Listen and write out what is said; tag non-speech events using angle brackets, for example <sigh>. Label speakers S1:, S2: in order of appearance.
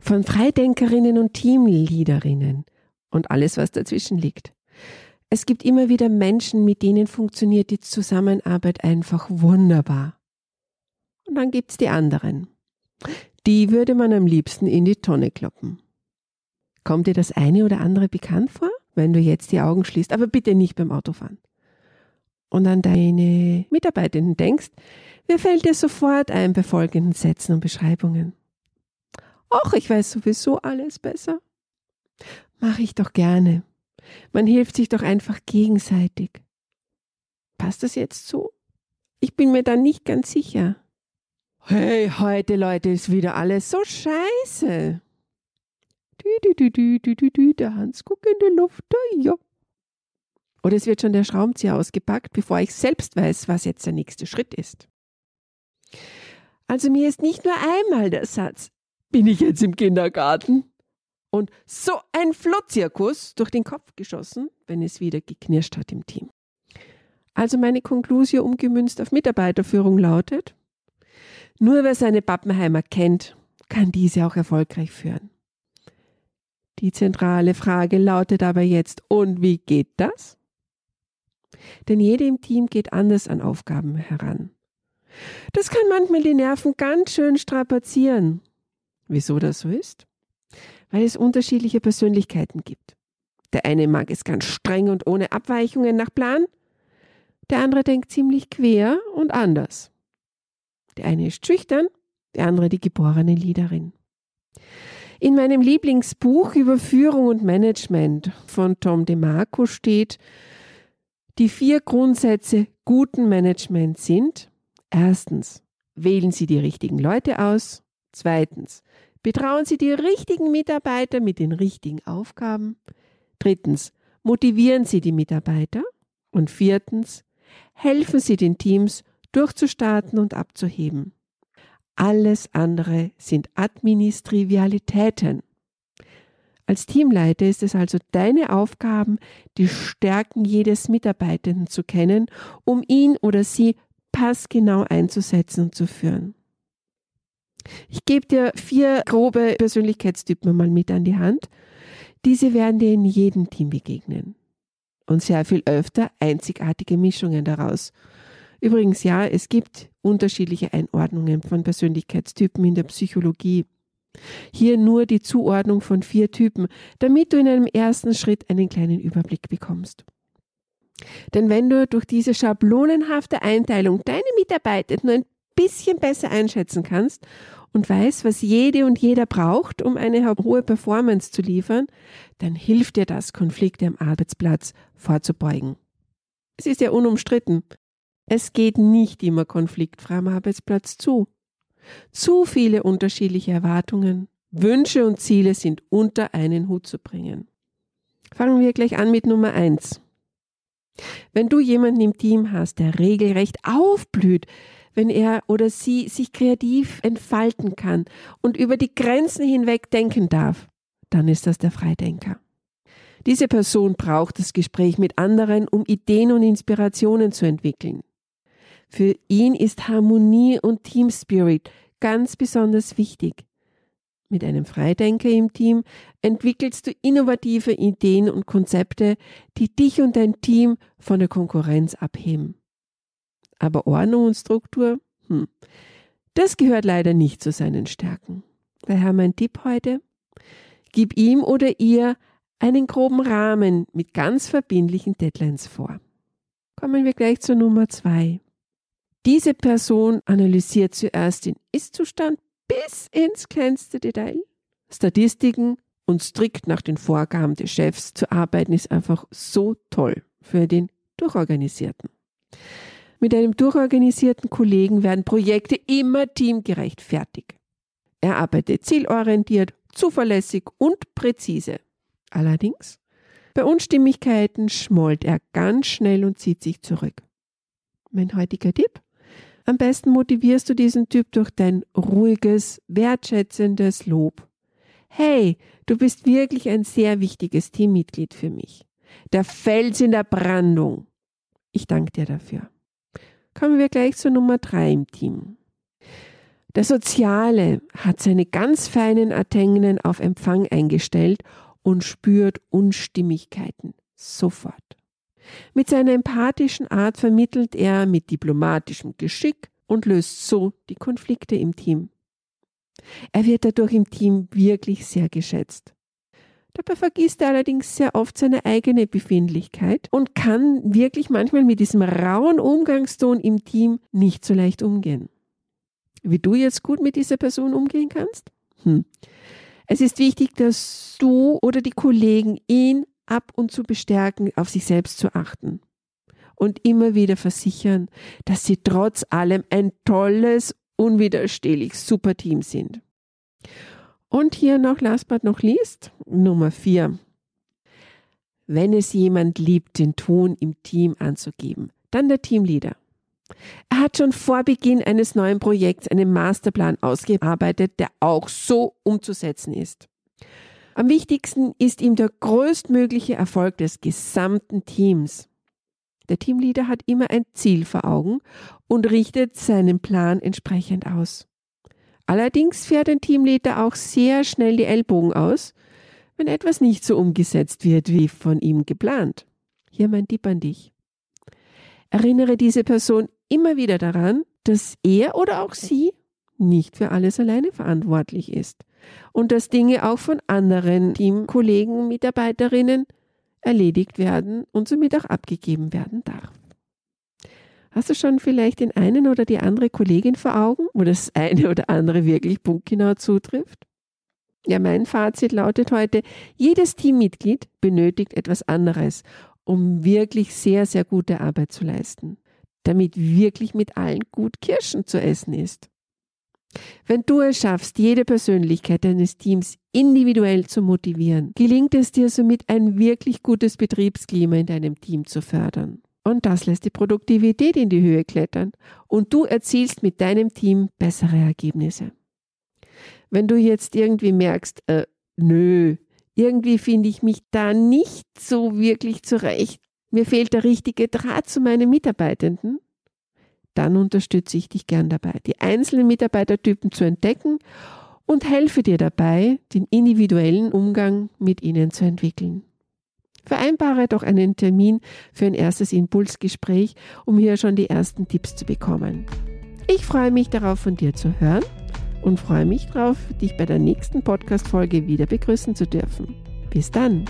S1: von Freidenkerinnen und Teamleaderinnen und alles, was dazwischen liegt. Es gibt immer wieder Menschen, mit denen funktioniert die Zusammenarbeit einfach wunderbar. Und dann gibt's die anderen. Die würde man am liebsten in die Tonne kloppen. Kommt dir das eine oder andere bekannt vor, wenn du jetzt die Augen schließt, aber bitte nicht beim Autofahren? Und an deine Mitarbeitenden denkst, wer fällt dir sofort ein bei folgenden Sätzen und Beschreibungen? Och, ich weiß sowieso alles besser. Mache ich doch gerne. Man hilft sich doch einfach gegenseitig. Passt das jetzt so? Ich bin mir da nicht ganz sicher. Hey, heute, Leute, ist wieder alles so scheiße. Dü, dü, dü, dü, dü, dü, der Hans guckt in die Luft, ja. Oder es wird schon der Schraubenzieher ausgepackt, bevor ich selbst weiß, was jetzt der nächste Schritt ist. Also mir ist nicht nur einmal der Satz, bin ich jetzt im Kindergarten? Und so ein Flotzirkus durch den Kopf geschossen, wenn es wieder geknirscht hat im Team. Also meine Konklusion umgemünzt auf Mitarbeiterführung lautet, nur wer seine Pappenheimer kennt, kann diese auch erfolgreich führen. Die zentrale Frage lautet aber jetzt, und wie geht das? Denn jede im Team geht anders an Aufgaben heran. Das kann manchmal die Nerven ganz schön strapazieren. Wieso das so ist? Weil es unterschiedliche Persönlichkeiten gibt. Der eine mag es ganz streng und ohne Abweichungen nach Plan. Der andere denkt ziemlich quer und anders. Der eine ist schüchtern, der andere die geborene Liederin. In meinem Lieblingsbuch über Führung und Management von Tom DeMarco steht, die vier Grundsätze guten Managements sind, erstens, wählen Sie die richtigen Leute aus, zweitens, Betrauen Sie die richtigen Mitarbeiter mit den richtigen Aufgaben. Drittens, motivieren Sie die Mitarbeiter. Und viertens, helfen Sie den Teams durchzustarten und abzuheben. Alles andere sind Administrivialitäten. Als Teamleiter ist es also deine Aufgaben, die Stärken jedes Mitarbeitenden zu kennen, um ihn oder sie passgenau einzusetzen und zu führen. Ich gebe dir vier grobe Persönlichkeitstypen mal mit an die Hand. Diese werden dir in jedem Team begegnen. Und sehr viel öfter einzigartige Mischungen daraus. Übrigens, ja, es gibt unterschiedliche Einordnungen von Persönlichkeitstypen in der Psychologie. Hier nur die Zuordnung von vier Typen, damit du in einem ersten Schritt einen kleinen Überblick bekommst. Denn wenn du durch diese schablonenhafte Einteilung deine Mitarbeiter nur ein bisschen besser einschätzen kannst und weißt, was jede und jeder braucht, um eine hohe Performance zu liefern, dann hilft dir das, Konflikte am Arbeitsplatz vorzubeugen. Es ist ja unumstritten. Es geht nicht immer konfliktfrei am Arbeitsplatz zu. Zu viele unterschiedliche Erwartungen, Wünsche und Ziele sind unter einen Hut zu bringen. Fangen wir gleich an mit Nummer eins. Wenn du jemanden im Team hast, der regelrecht aufblüht, wenn er oder sie sich kreativ entfalten kann und über die Grenzen hinweg denken darf, dann ist das der Freidenker. Diese Person braucht das Gespräch mit anderen, um Ideen und Inspirationen zu entwickeln. Für ihn ist Harmonie und Team Spirit ganz besonders wichtig. Mit einem Freidenker im Team entwickelst du innovative Ideen und Konzepte, die dich und dein Team von der Konkurrenz abheben. Aber Ordnung und Struktur, hm, das gehört leider nicht zu seinen Stärken. Daher mein Tipp heute, gib ihm oder ihr einen groben Rahmen mit ganz verbindlichen Deadlines vor. Kommen wir gleich zur Nummer zwei. Diese Person analysiert zuerst den Ist-Zustand bis ins kleinste Detail. Statistiken und strikt nach den Vorgaben des Chefs zu arbeiten ist einfach so toll für den Durchorganisierten. Mit einem durchorganisierten Kollegen werden Projekte immer teamgerecht fertig. Er arbeitet zielorientiert, zuverlässig und präzise. Allerdings, bei Unstimmigkeiten schmollt er ganz schnell und zieht sich zurück. Mein heutiger Tipp? Am besten motivierst du diesen Typ durch dein ruhiges, wertschätzendes Lob. Hey, du bist wirklich ein sehr wichtiges Teammitglied für mich. Der Fels in der Brandung. Ich danke dir dafür. Kommen wir gleich zur Nummer drei im Team. Der Soziale hat seine ganz feinen Antennen auf Empfang eingestellt und spürt Unstimmigkeiten sofort. Mit seiner empathischen Art vermittelt er mit diplomatischem Geschick und löst so die Konflikte im Team. Er wird dadurch im Team wirklich sehr geschätzt. Dabei vergisst er allerdings sehr oft seine eigene Befindlichkeit und kann wirklich manchmal mit diesem rauen Umgangston im Team nicht so leicht umgehen. Wie du jetzt gut mit dieser Person umgehen kannst? Hm. Es ist wichtig, dass du oder die Kollegen ihn ab und zu bestärken, auf sich selbst zu achten und immer wieder versichern, dass sie trotz allem ein tolles, unwiderstehlich super Team sind. Und hier noch last but not least, Nummer vier. Wenn es jemand liebt, den Ton im Team anzugeben, dann der Teamleader. Er hat schon vor Beginn eines neuen Projekts einen Masterplan ausgearbeitet, der auch so umzusetzen ist. Am wichtigsten ist ihm der größtmögliche Erfolg des gesamten Teams. Der Teamleader hat immer ein Ziel vor Augen und richtet seinen Plan entsprechend aus. Allerdings fährt ein Teamleader auch sehr schnell die Ellbogen aus, wenn etwas nicht so umgesetzt wird wie von ihm geplant. Hier mein Tipp an dich. Erinnere diese Person immer wieder daran, dass er oder auch sie nicht für alles alleine verantwortlich ist und dass Dinge auch von anderen Teamkollegen, Mitarbeiterinnen erledigt werden und somit auch abgegeben werden darf. Hast du schon vielleicht den einen oder die andere Kollegin vor Augen, wo das <laughs> eine oder andere wirklich punktgenau zutrifft? Ja, mein Fazit lautet heute, jedes Teammitglied benötigt etwas anderes, um wirklich sehr, sehr gute Arbeit zu leisten, damit wirklich mit allen gut Kirschen zu essen ist. Wenn du es schaffst, jede Persönlichkeit deines Teams individuell zu motivieren, gelingt es dir somit ein wirklich gutes Betriebsklima in deinem Team zu fördern. Und das lässt die Produktivität in die Höhe klettern und du erzielst mit deinem Team bessere Ergebnisse. Wenn du jetzt irgendwie merkst, äh, nö, irgendwie finde ich mich da nicht so wirklich zurecht, mir fehlt der richtige Draht zu meinen Mitarbeitenden, dann unterstütze ich dich gern dabei, die einzelnen Mitarbeitertypen zu entdecken und helfe dir dabei, den individuellen Umgang mit ihnen zu entwickeln. Vereinbare doch einen Termin für ein erstes Impulsgespräch, um hier schon die ersten Tipps zu bekommen. Ich freue mich darauf, von dir zu hören und freue mich darauf, dich bei der nächsten Podcast-Folge wieder begrüßen zu dürfen. Bis dann!